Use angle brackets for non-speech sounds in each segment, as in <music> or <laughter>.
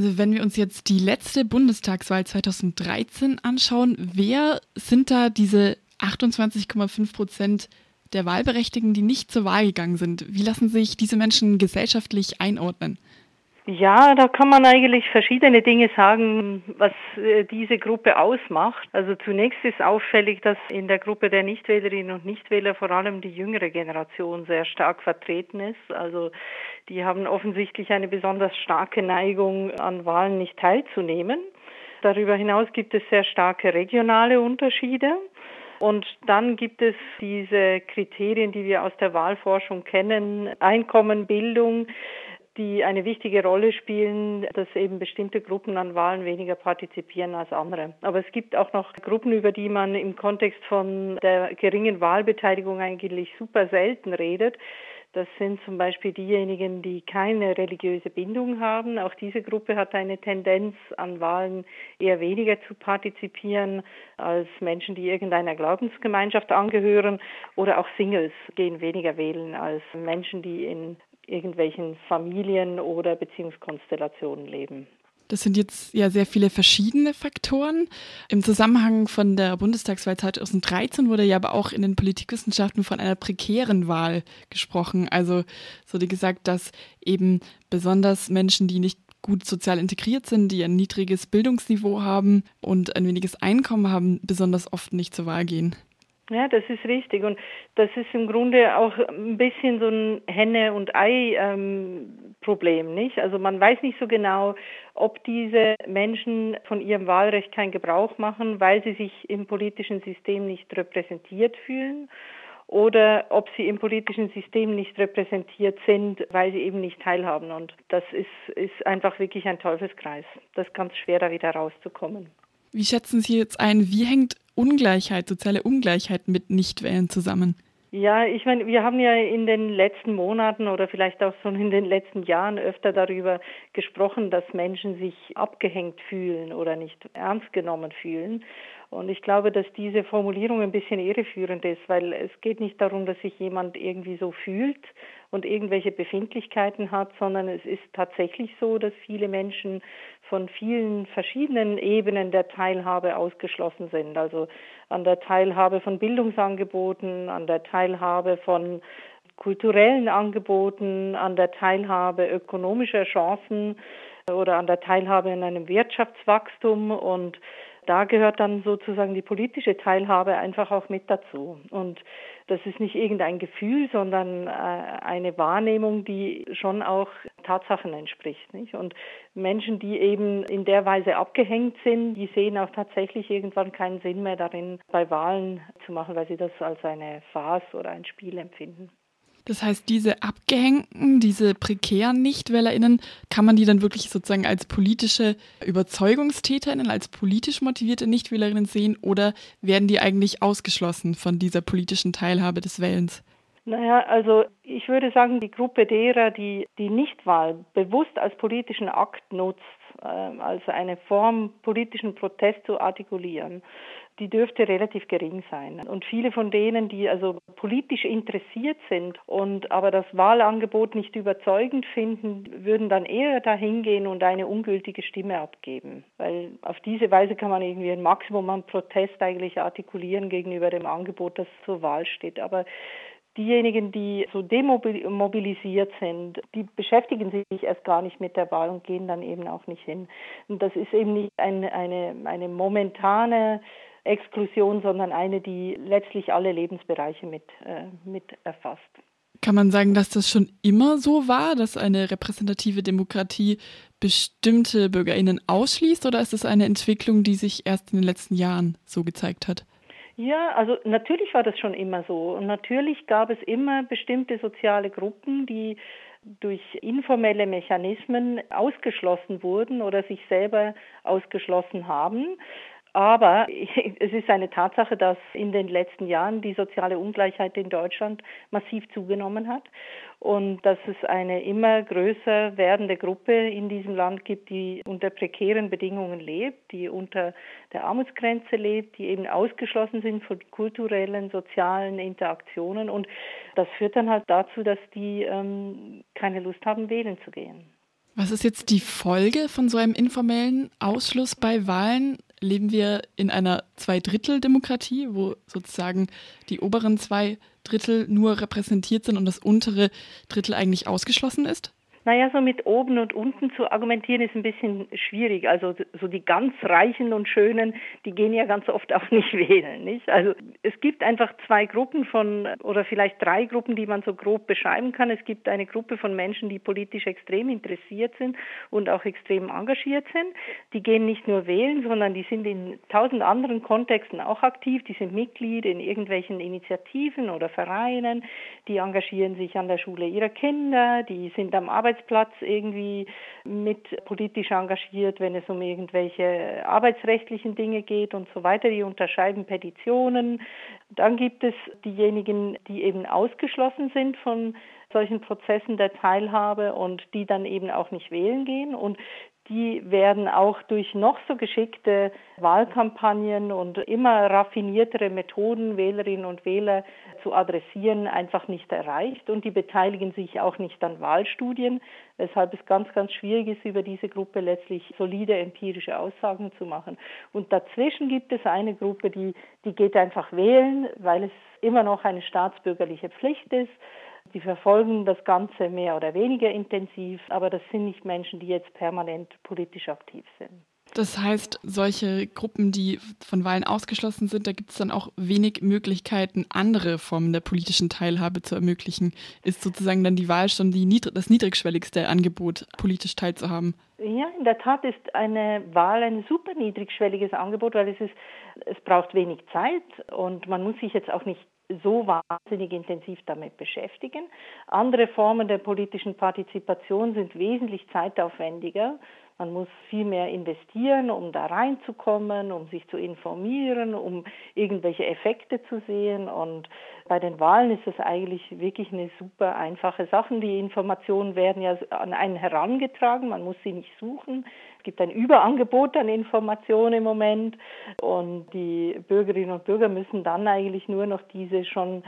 Also wenn wir uns jetzt die letzte Bundestagswahl 2013 anschauen, wer sind da diese 28,5 Prozent der Wahlberechtigten, die nicht zur Wahl gegangen sind? Wie lassen sich diese Menschen gesellschaftlich einordnen? Ja, da kann man eigentlich verschiedene Dinge sagen, was äh, diese Gruppe ausmacht. Also zunächst ist auffällig, dass in der Gruppe der Nichtwählerinnen und Nichtwähler vor allem die jüngere Generation sehr stark vertreten ist. Also die haben offensichtlich eine besonders starke Neigung, an Wahlen nicht teilzunehmen. Darüber hinaus gibt es sehr starke regionale Unterschiede. Und dann gibt es diese Kriterien, die wir aus der Wahlforschung kennen, Einkommen, Bildung, die eine wichtige Rolle spielen, dass eben bestimmte Gruppen an Wahlen weniger partizipieren als andere. Aber es gibt auch noch Gruppen, über die man im Kontext von der geringen Wahlbeteiligung eigentlich super selten redet. Das sind zum Beispiel diejenigen, die keine religiöse Bindung haben. Auch diese Gruppe hat eine Tendenz, an Wahlen eher weniger zu partizipieren als Menschen, die irgendeiner Glaubensgemeinschaft angehören. Oder auch Singles gehen weniger wählen als Menschen, die in irgendwelchen Familien oder Beziehungskonstellationen leben. Das sind jetzt ja sehr viele verschiedene Faktoren. Im Zusammenhang von der Bundestagswahl 2013 wurde ja aber auch in den Politikwissenschaften von einer prekären Wahl gesprochen. Also es wurde gesagt, dass eben besonders Menschen, die nicht gut sozial integriert sind, die ein niedriges Bildungsniveau haben und ein weniges Einkommen haben, besonders oft nicht zur Wahl gehen. Ja, das ist richtig. Und das ist im Grunde auch ein bisschen so ein Henne- und Ei-Problem, ähm, nicht? Also man weiß nicht so genau, ob diese Menschen von ihrem Wahlrecht keinen Gebrauch machen, weil sie sich im politischen System nicht repräsentiert fühlen oder ob sie im politischen System nicht repräsentiert sind, weil sie eben nicht teilhaben. Und das ist, ist einfach wirklich ein Teufelskreis. Das ist ganz schwer, da wieder rauszukommen. Wie schätzen Sie jetzt ein, wie hängt Ungleichheit, soziale Ungleichheit mit Nichtwählen zusammen? Ja, ich meine, wir haben ja in den letzten Monaten oder vielleicht auch schon in den letzten Jahren öfter darüber gesprochen, dass Menschen sich abgehängt fühlen oder nicht ernst genommen fühlen. Und ich glaube, dass diese Formulierung ein bisschen irreführend ist, weil es geht nicht darum, dass sich jemand irgendwie so fühlt und irgendwelche Befindlichkeiten hat, sondern es ist tatsächlich so, dass viele Menschen von vielen verschiedenen Ebenen der Teilhabe ausgeschlossen sind. Also an der Teilhabe von Bildungsangeboten, an der Teilhabe von kulturellen Angeboten, an der Teilhabe ökonomischer Chancen oder an der Teilhabe in einem Wirtschaftswachstum und da gehört dann sozusagen die politische Teilhabe einfach auch mit dazu. Und das ist nicht irgendein Gefühl, sondern äh, eine Wahrnehmung, die schon auch Tatsachen entspricht. Nicht? Und Menschen, die eben in der Weise abgehängt sind, die sehen auch tatsächlich irgendwann keinen Sinn mehr darin, bei Wahlen zu machen, weil sie das als eine Farce oder ein Spiel empfinden. Das heißt, diese Abgehängten, diese prekären NichtwählerInnen, kann man die dann wirklich sozusagen als politische UberzeugungstäterInnen, als politisch motivierte NichtwählerInnen sehen oder werden die eigentlich ausgeschlossen von dieser politischen Teilhabe des Wählens? Naja, also ich würde sagen, die Gruppe derer, die die Nichtwahl bewusst als politischen Akt nutzt, äh, als eine Form politischen Protest zu artikulieren, die dürfte relativ gering sein. Und viele von denen, die also politisch interessiert sind und aber das Wahlangebot nicht überzeugend finden, würden dann eher dahin gehen und eine ungültige Stimme abgeben. Weil auf diese Weise kann man irgendwie ein Maximum an Protest eigentlich artikulieren gegenüber dem Angebot, das zur Wahl steht. Aber Diejenigen, die so demobilisiert sind, die beschäftigen sich erst gar nicht mit der Wahl und gehen dann eben auch nicht hin. Und das ist eben nicht eine, eine, eine momentane Exklusion, sondern eine, die letztlich alle Lebensbereiche mit, äh, mit erfasst. Kann man sagen, dass das schon immer so war, dass eine repräsentative Demokratie bestimmte Bürgerinnen ausschließt, oder ist es eine Entwicklung, die sich erst in den letzten Jahren so gezeigt hat? Ja, also natürlich war das schon immer so. Und natürlich gab es immer bestimmte soziale Gruppen, die durch informelle Mechanismen ausgeschlossen wurden oder sich selber ausgeschlossen haben. Aber <laughs> es ist eine Tatsache, dass in den letzten Jahren die soziale Ungleichheit in Deutschland massiv zugenommen hat und dass es eine immer größer werdende Gruppe in diesem Land gibt, die unter prekären Bedingungen lebt, die unter der Armutsgrenze lebt, die eben ausgeschlossen sind von kulturellen, sozialen Interaktionen. Und das führt dann halt dazu, dass die ähm, keine Lust haben, wählen zu gehen. Was ist jetzt die Folge von so einem informellen Ausschluss bei Wahlen? Leben wir in einer Zweidrittel-Demokratie, wo sozusagen die oberen zwei Drittel nur repräsentiert sind und das untere Drittel eigentlich ausgeschlossen ist? Naja, so mit oben und unten zu argumentieren ist ein bisschen schwierig. Also so die ganz Reichen und Schönen, die gehen ja ganz oft auch <laughs> nicht wählen. Nicht? Also es gibt einfach zwei Gruppen von, oder vielleicht drei Gruppen, die man so grob beschreiben kann. Es gibt eine Gruppe von Menschen, die politisch extrem interessiert sind und auch extrem engagiert sind. Die gehen nicht nur wählen, sondern die sind in tausend anderen Kontexten auch aktiv. Die sind Mitglied in irgendwelchen Initiativen oder Vereinen. Die engagieren sich an der Schule ihrer Kinder. Die sind am Arbeitsplatz Arbeitsplatz irgendwie mit politisch engagiert, wenn es um irgendwelche arbeitsrechtlichen Dinge geht und so weiter. Die unterschreiben Petitionen. Dann gibt es diejenigen, die eben ausgeschlossen sind von solchen Prozessen der Teilhabe und die dann eben auch nicht wählen gehen. Und die werden auch durch noch so geschickte Wahlkampagnen und immer raffiniertere Methoden, Wählerinnen und Wähler zu adressieren, einfach nicht erreicht. Und die beteiligen sich auch nicht an Wahlstudien, weshalb es ganz, ganz schwierig ist, über diese Gruppe letztlich solide empirische Aussagen zu machen. Und dazwischen gibt es eine Gruppe, die, die geht einfach wählen, weil es immer noch eine staatsbürgerliche Pflicht ist die verfolgen das Ganze mehr oder weniger intensiv, aber das sind nicht Menschen, die jetzt permanent politisch aktiv sind. Das heißt, solche Gruppen, die von Wahlen ausgeschlossen sind, da gibt es dann auch wenig Möglichkeiten, andere Formen der politischen Teilhabe zu ermöglichen. Ist sozusagen dann die Wahl schon die niedrig das niedrigschwelligste Angebot, politisch teilzuhaben? Ja, in der Tat ist eine Wahl ein super niedrigschwelliges Angebot, weil es ist, es braucht wenig Zeit und man muss sich jetzt auch nicht so wahnsinnig intensiv damit beschäftigen. Andere Formen der politischen Partizipation sind wesentlich zeitaufwendiger. Man muss viel mehr investieren, um da reinzukommen, um sich zu informieren, um irgendwelche Effekte zu sehen. Und bei den Wahlen ist das eigentlich wirklich eine super einfache Sache. Die Informationen werden ja an einen herangetragen, man muss sie nicht suchen. Es gibt ein Überangebot an Informationen im Moment und die Bürgerinnen und Bürger müssen dann eigentlich nur noch diese schon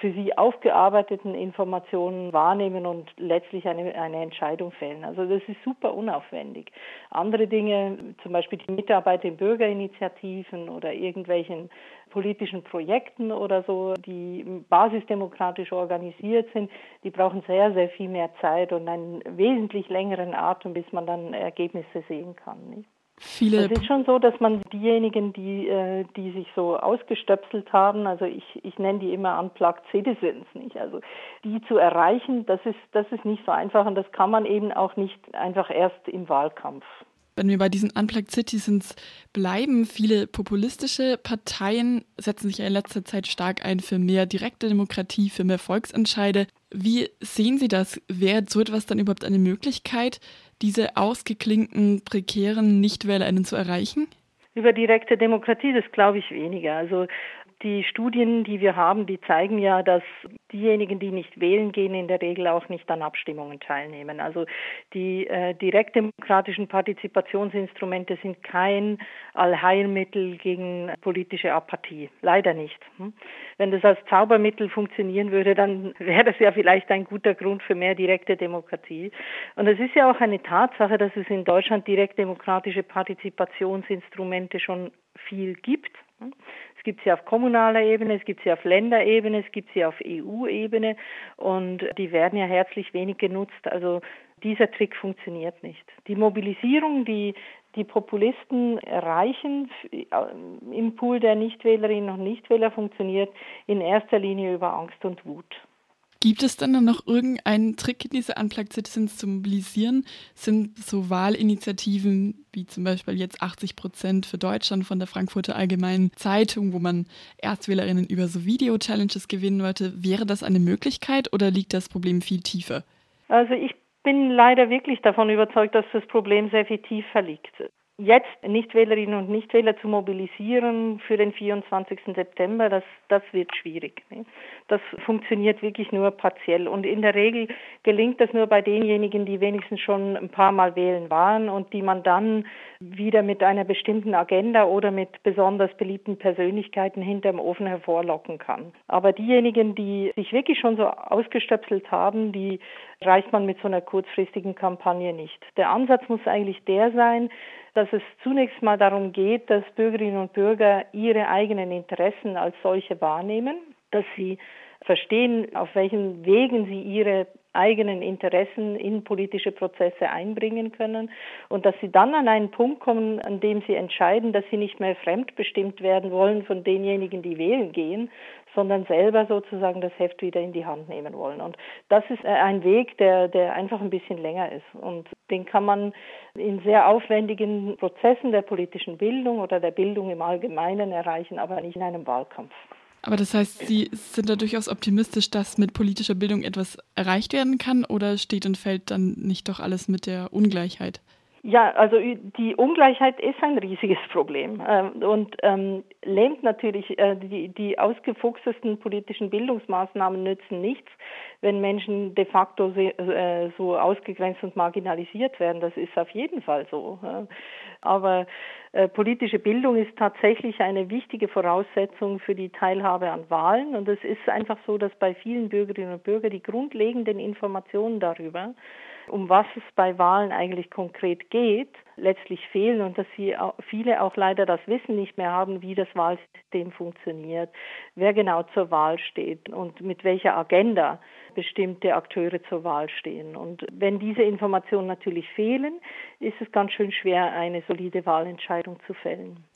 für sie aufgearbeiteten Informationen wahrnehmen und letztlich eine, eine Entscheidung fällen. Also das ist super unaufwendig. Andere Dinge, zum Beispiel die Mitarbeit in Bürgerinitiativen oder irgendwelchen politischen Projekten oder so, die basisdemokratisch organisiert sind, die brauchen sehr, sehr viel mehr Zeit und einen wesentlich längeren Atem, bis man dann Ergebnisse sehen kann. Nicht? Viele es ist schon so, dass man diejenigen, die, äh, die sich so ausgestöpselt haben, also ich, ich nenne die immer Unplugged Citizens, nicht? Also die zu erreichen, das ist, das ist nicht so einfach und das kann man eben auch nicht einfach erst im Wahlkampf. Wenn wir bei diesen Unplugged Citizens bleiben, viele populistische Parteien setzen sich in letzter Zeit stark ein für mehr direkte Demokratie, für mehr Volksentscheide. Wie sehen Sie das? Wäre so etwas dann überhaupt eine Möglichkeit, diese ausgeklingten, prekären NichtwählerInnen zu erreichen? Über direkte Demokratie, das glaube ich weniger. Also die Studien, die wir haben, die zeigen ja, dass diejenigen, die nicht wählen gehen, in der Regel auch nicht an Abstimmungen teilnehmen. Also die äh, direktdemokratischen Partizipationsinstrumente sind kein Allheilmittel gegen politische Apathie. Leider nicht. Hm? Wenn das als Zaubermittel funktionieren würde, dann <laughs> wäre das ja vielleicht ein guter Grund für mehr direkte Demokratie. Und es ist ja auch eine Tatsache, dass es in Deutschland direktdemokratische Partizipationsinstrumente schon viel gibt. Es gibt sie auf kommunaler Ebene, es gibt sie auf Länderebene, es gibt sie auf EU-Ebene und die werden ja herzlich wenig genutzt. Also dieser Trick funktioniert nicht. Die Mobilisierung, die die Populisten erreichen im Pool der Nichtwählerinnen und Nichtwähler funktioniert in erster Linie über Angst und Wut. Gibt es dann noch irgendeinen Trick, diese Unplugged Citizens zu mobilisieren? Sind so Wahlinitiativen wie zum Beispiel jetzt 80 Prozent für Deutschland von der Frankfurter Allgemeinen Zeitung, wo man Erstwählerinnen über so Video-Challenges gewinnen wollte, wäre das eine Möglichkeit oder liegt das Problem viel tiefer? Also ich bin leider wirklich davon überzeugt, dass das Problem sehr viel tiefer liegt. Jetzt Nichtwählerinnen und Nichtwähler zu mobilisieren für den 24. September, das, das wird schwierig. Ne? Das funktioniert wirklich nur partiell. Und in der Regel gelingt das nur bei denjenigen, die wenigstens schon ein paar Mal wählen waren und die man dann wieder mit einer bestimmten Agenda oder mit besonders beliebten Persönlichkeiten hinterm Ofen hervorlocken kann. Aber diejenigen, die sich wirklich schon so ausgestöpselt haben, die reicht man mit so einer kurzfristigen Kampagne nicht. Der Ansatz muss eigentlich der sein, dass es zunächst mal darum geht, dass Bürgerinnen und Bürger ihre eigenen Interessen als solche wahrnehmen, dass sie verstehen, auf welchen Wegen sie ihre eigenen Interessen in politische Prozesse einbringen können und dass sie dann an einen Punkt kommen, an dem sie entscheiden, dass sie nicht mehr fremdbestimmt werden wollen von denjenigen, die wählen gehen, sondern selber sozusagen das Heft wieder in die Hand nehmen wollen. Und das ist äh, ein Weg, der, der einfach ein bisschen länger ist. Und den kann man in sehr aufwendigen Prozessen der politischen Bildung oder der Bildung im Allgemeinen erreichen, aber nicht in einem Wahlkampf. Aber das heißt, Sie sind da durchaus optimistisch, dass mit politischer Bildung etwas erreicht werden kann oder steht und fällt dann nicht doch alles mit der Ungleichheit? Ja, also die Ungleichheit ist ein riesiges Problem ähm, und ähm, lähmt natürlich äh, die, die ausgefuchstesten politischen Bildungsmaßnahmen nützen nichts, wenn Menschen de facto se, äh, so ausgegrenzt und marginalisiert werden. Das ist auf jeden Fall so. Aber äh, politische Bildung ist tatsächlich eine wichtige Voraussetzung für die Teilhabe an Wahlen. Und es ist einfach so, dass bei vielen Bürgerinnen und Bürgern die grundlegenden Informationen darüber, um was es bei Wahlen eigentlich konkret geht, letztlich fehlen und dass sie viele auch leider das Wissen nicht mehr haben, wie das Wahlsystem funktioniert, wer genau zur Wahl steht und mit welcher Agenda bestimmte Akteure zur Wahl stehen. Und wenn diese Informationen natürlich fehlen, ist es ganz schön schwer, eine solide Wahlentscheidung zu fällen.